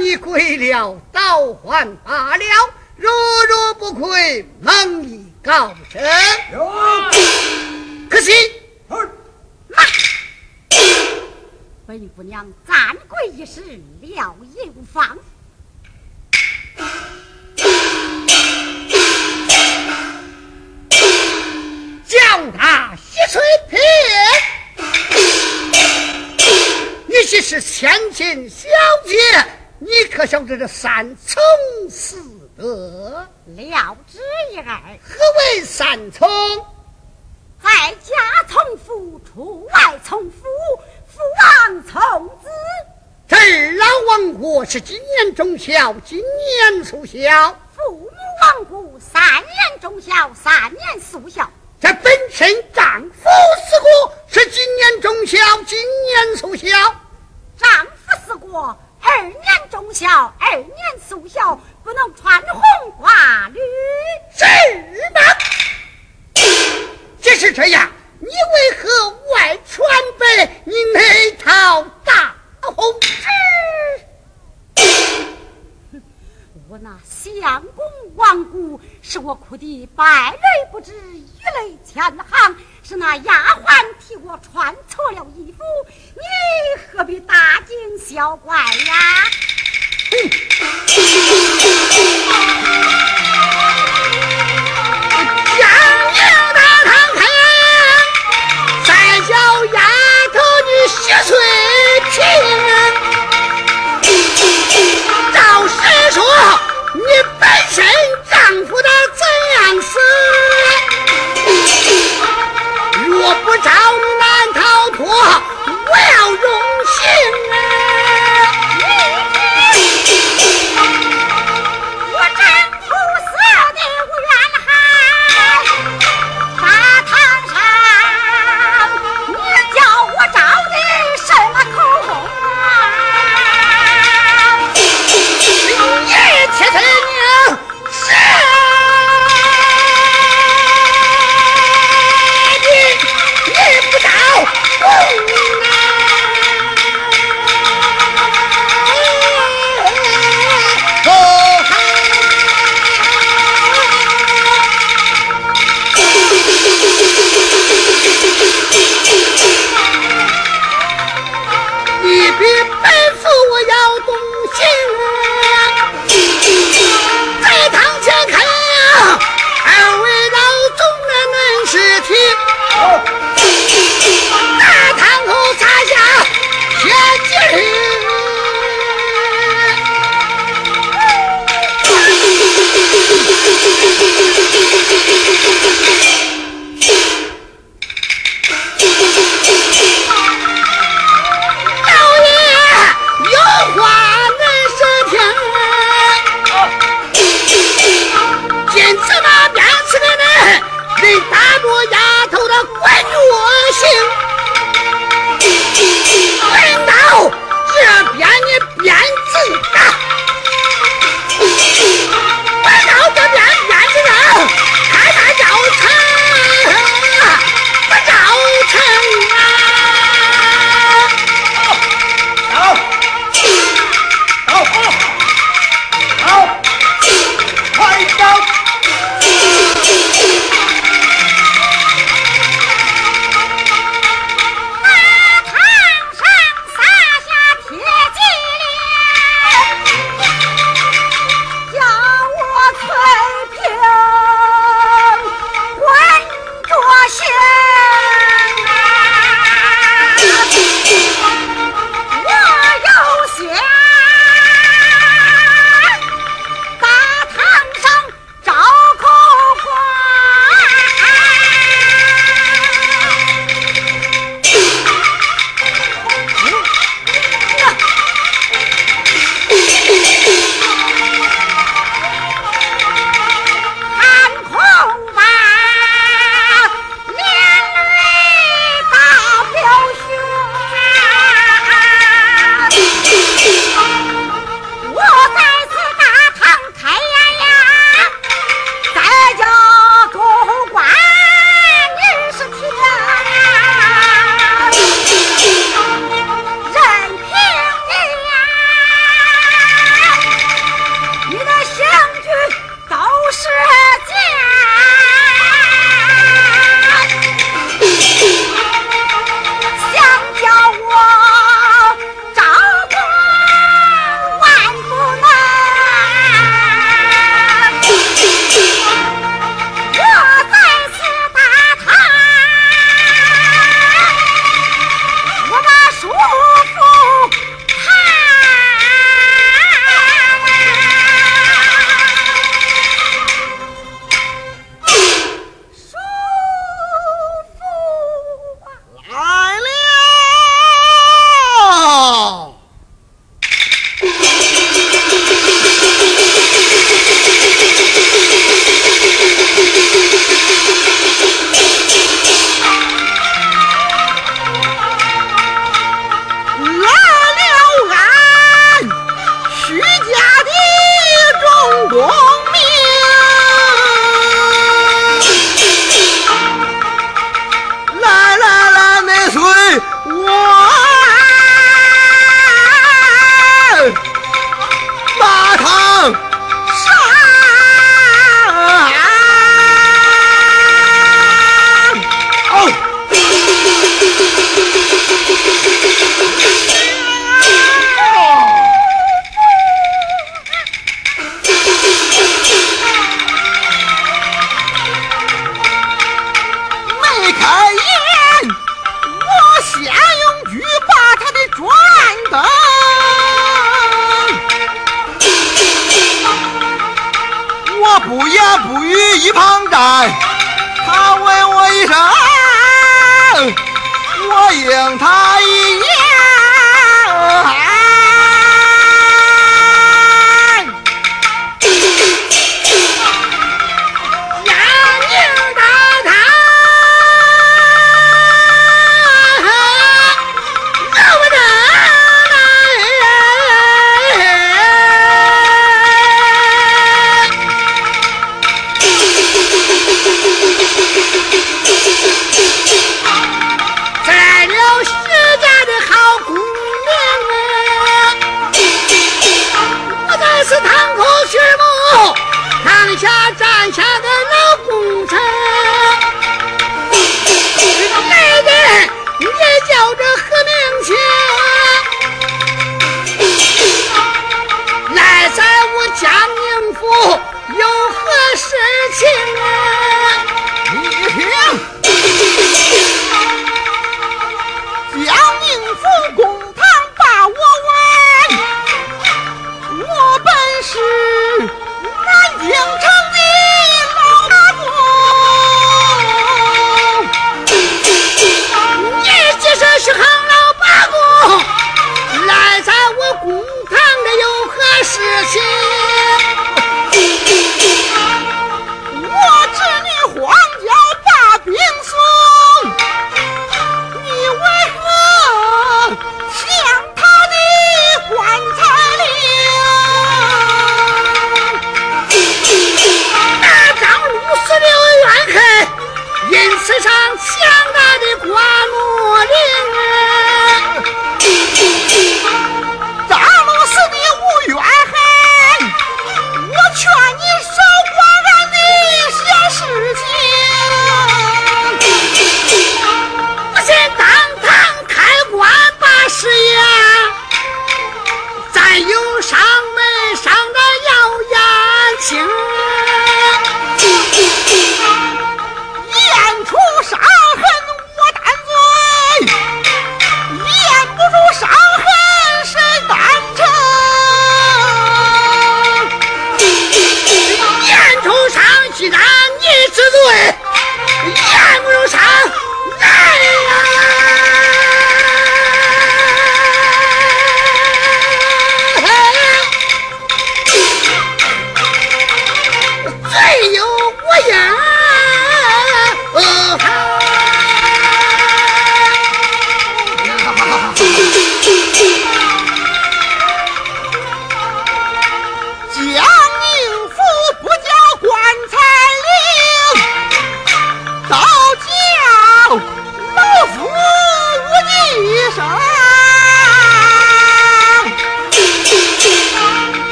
你跪了，倒还罢了；如若不跪，蒙以告成。可惜，本姑娘暂跪一时，了也无妨。叫他洗水瓶。你既是千金小姐，你可晓得这三从四德？了知一二。何为三从？在家从父，出外从夫，父王从子。这儿老亡国是今年中孝，今年速孝。父母亡故，三年忠孝，三年速孝。这本身丈夫死过，是今年忠孝，今年速孝。丈夫死过，二年忠孝，二年速孝，不能穿红挂绿。是吗？即是这样，你为何外传呗？你那套大红纸？我那相公亡故，是我哭的百泪不止，一泪千行。是那丫鬟替我穿错了衣服，你何必大惊小怪呀？江宁大堂开，再叫丫头你洗水瓶。师傅站下站下的老功臣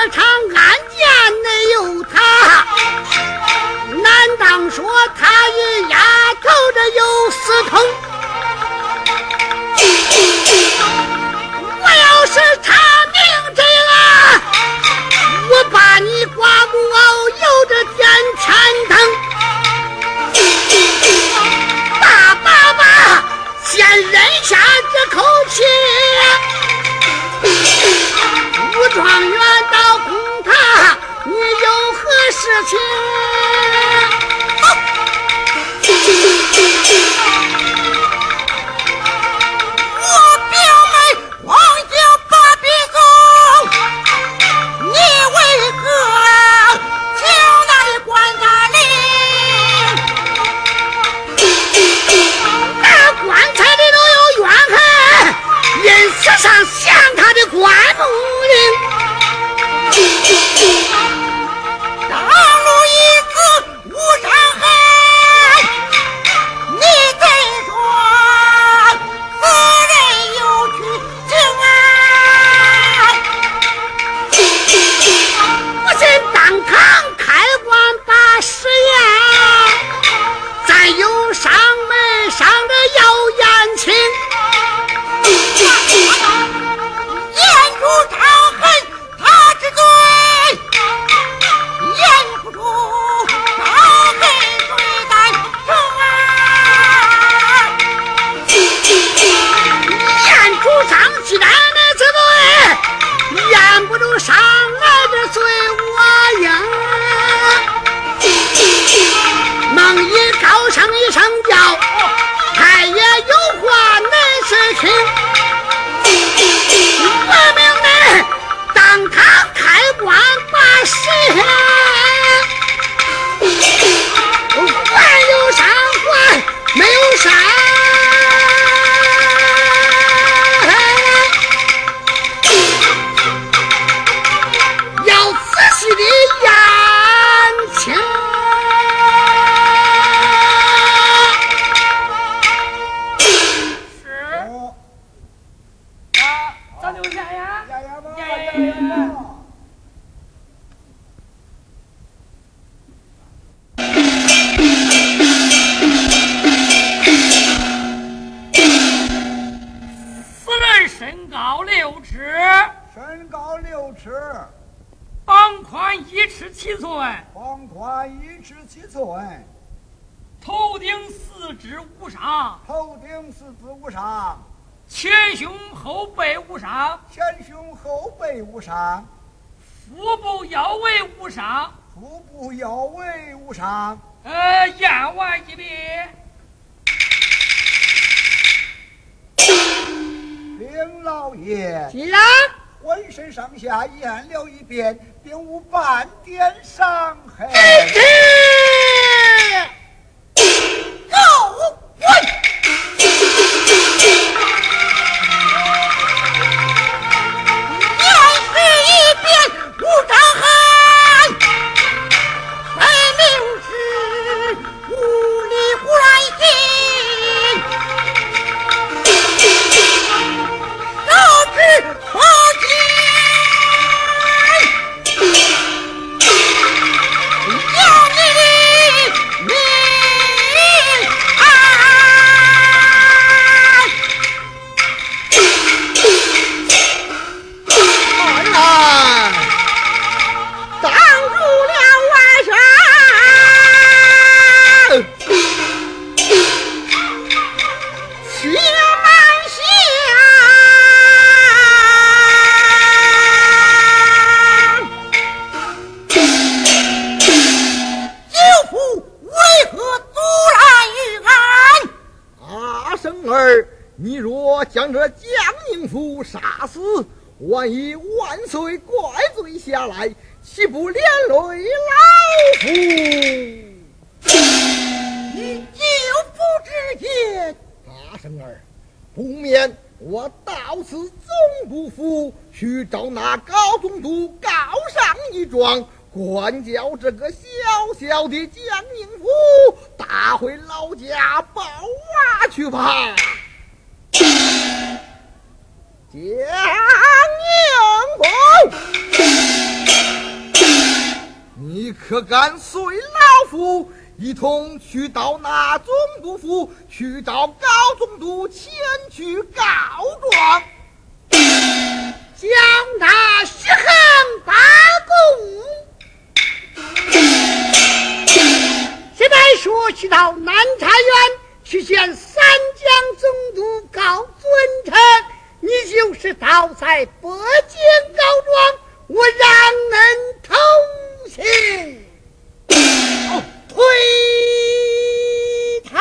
这场案件没有他，难道说他与丫头这有私通？一后背无伤，前胸后背无伤，腹部腰围无伤，腹部腰围无伤。呃，验完一遍。林老爷，既然浑身上下验了一遍，并无半点伤痕。杀死万一万岁怪罪下来，岂不连累老夫？你救父之言，大圣儿，不免我到此总督府去找那高总督告上一状，管教这个小小的江宁府打回老家报娃去吧。江宁府，你可敢随老夫一同去到那总督府去找高总督前去告状，将他实行八公？现在说去到南茶园去见三江总督高尊臣。你就是倒在北京告状，我让人同情。推堂。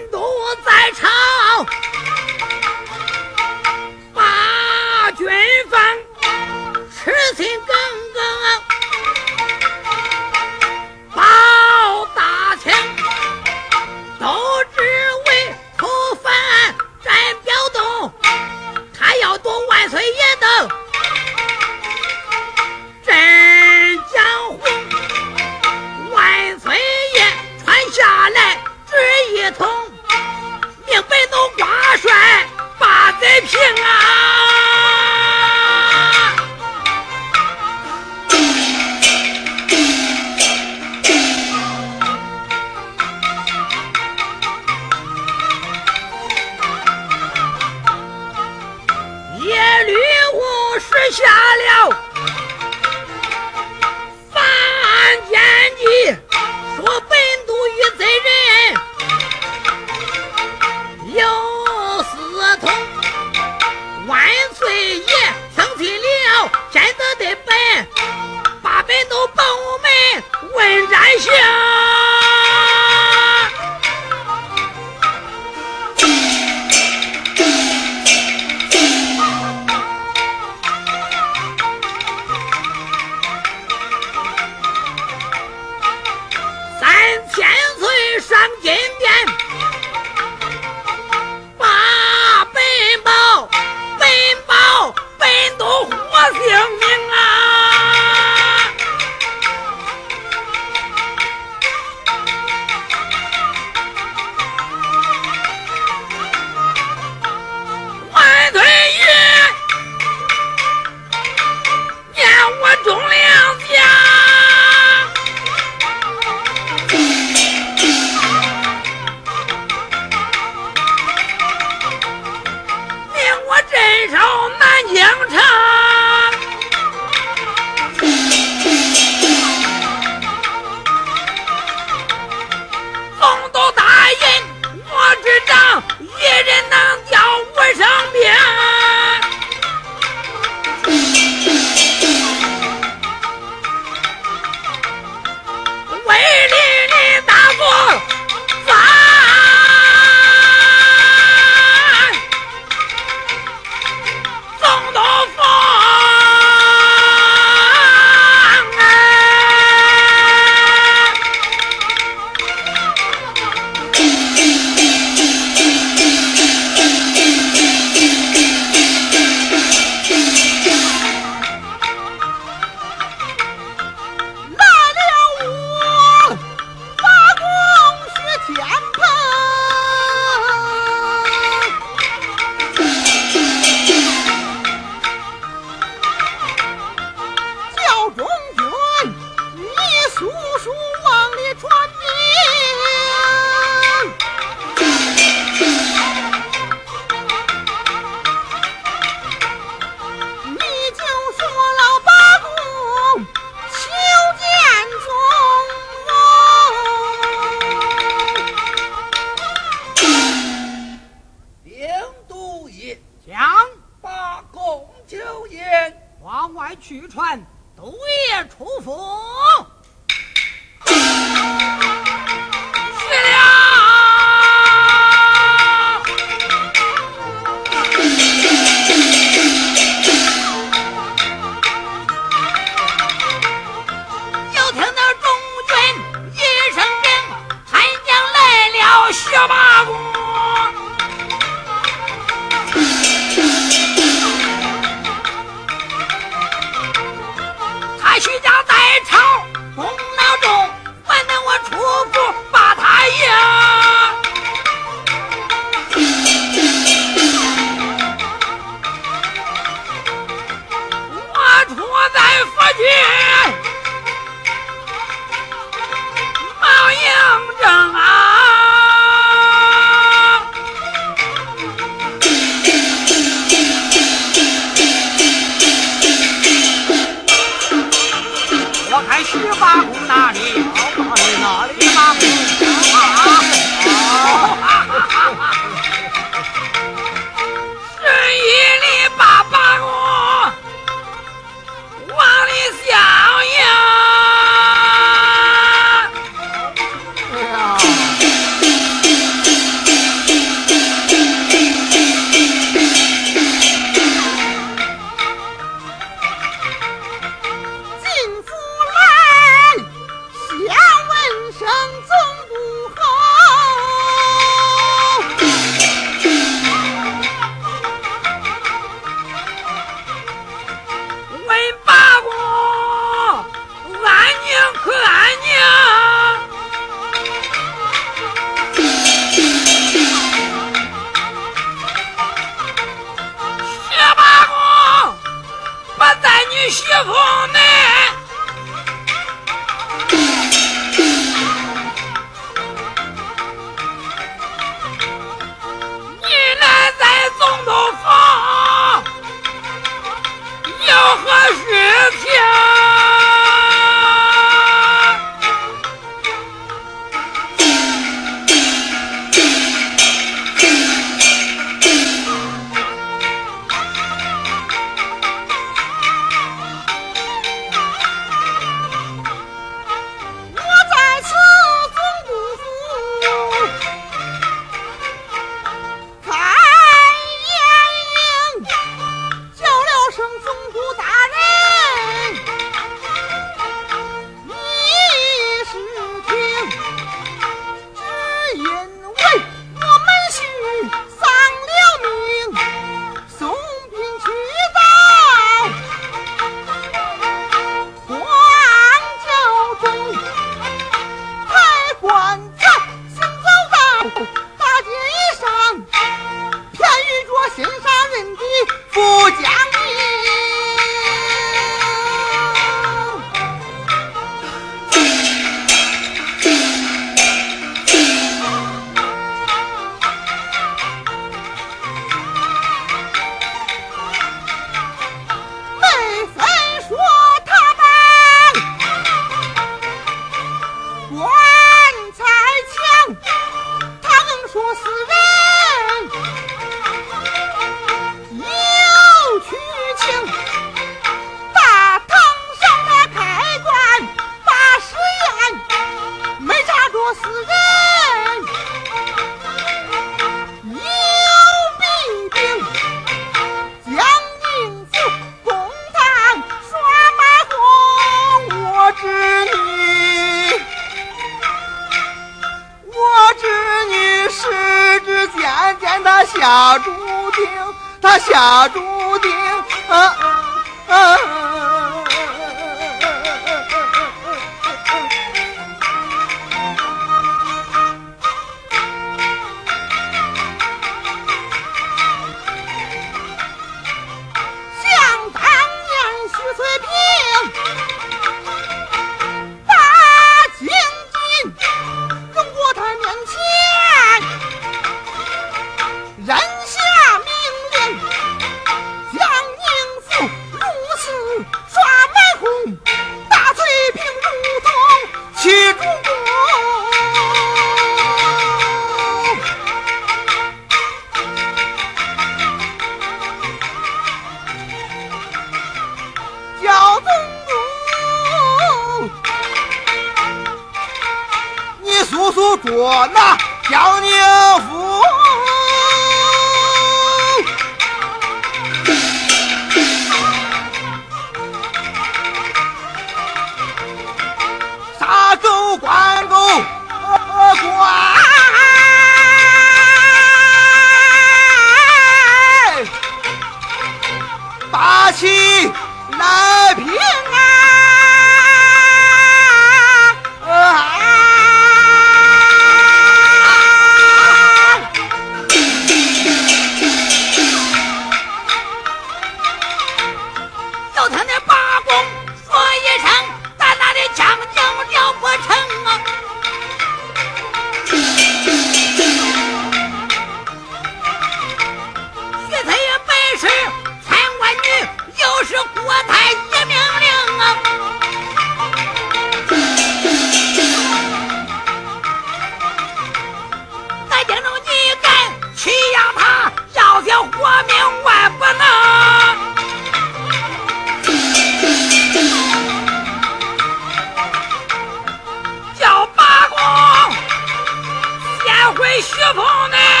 出祖府。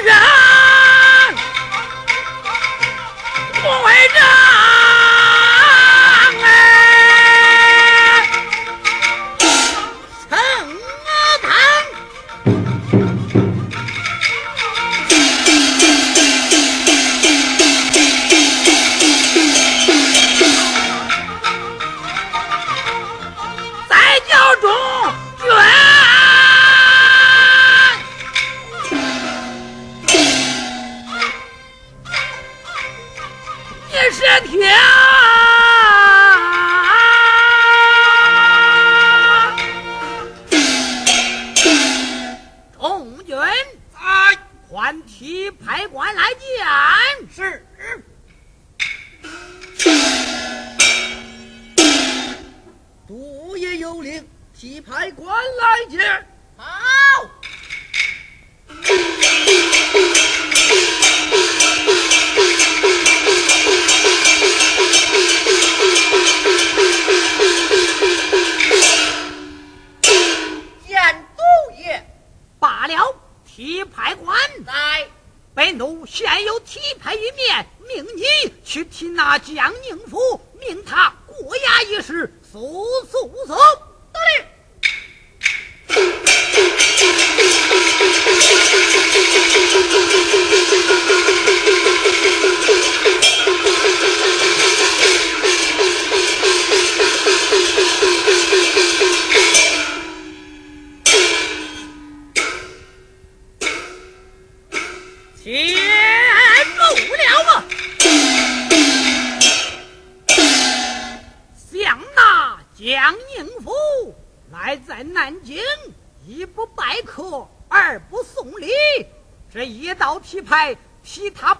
Eliza! 还替他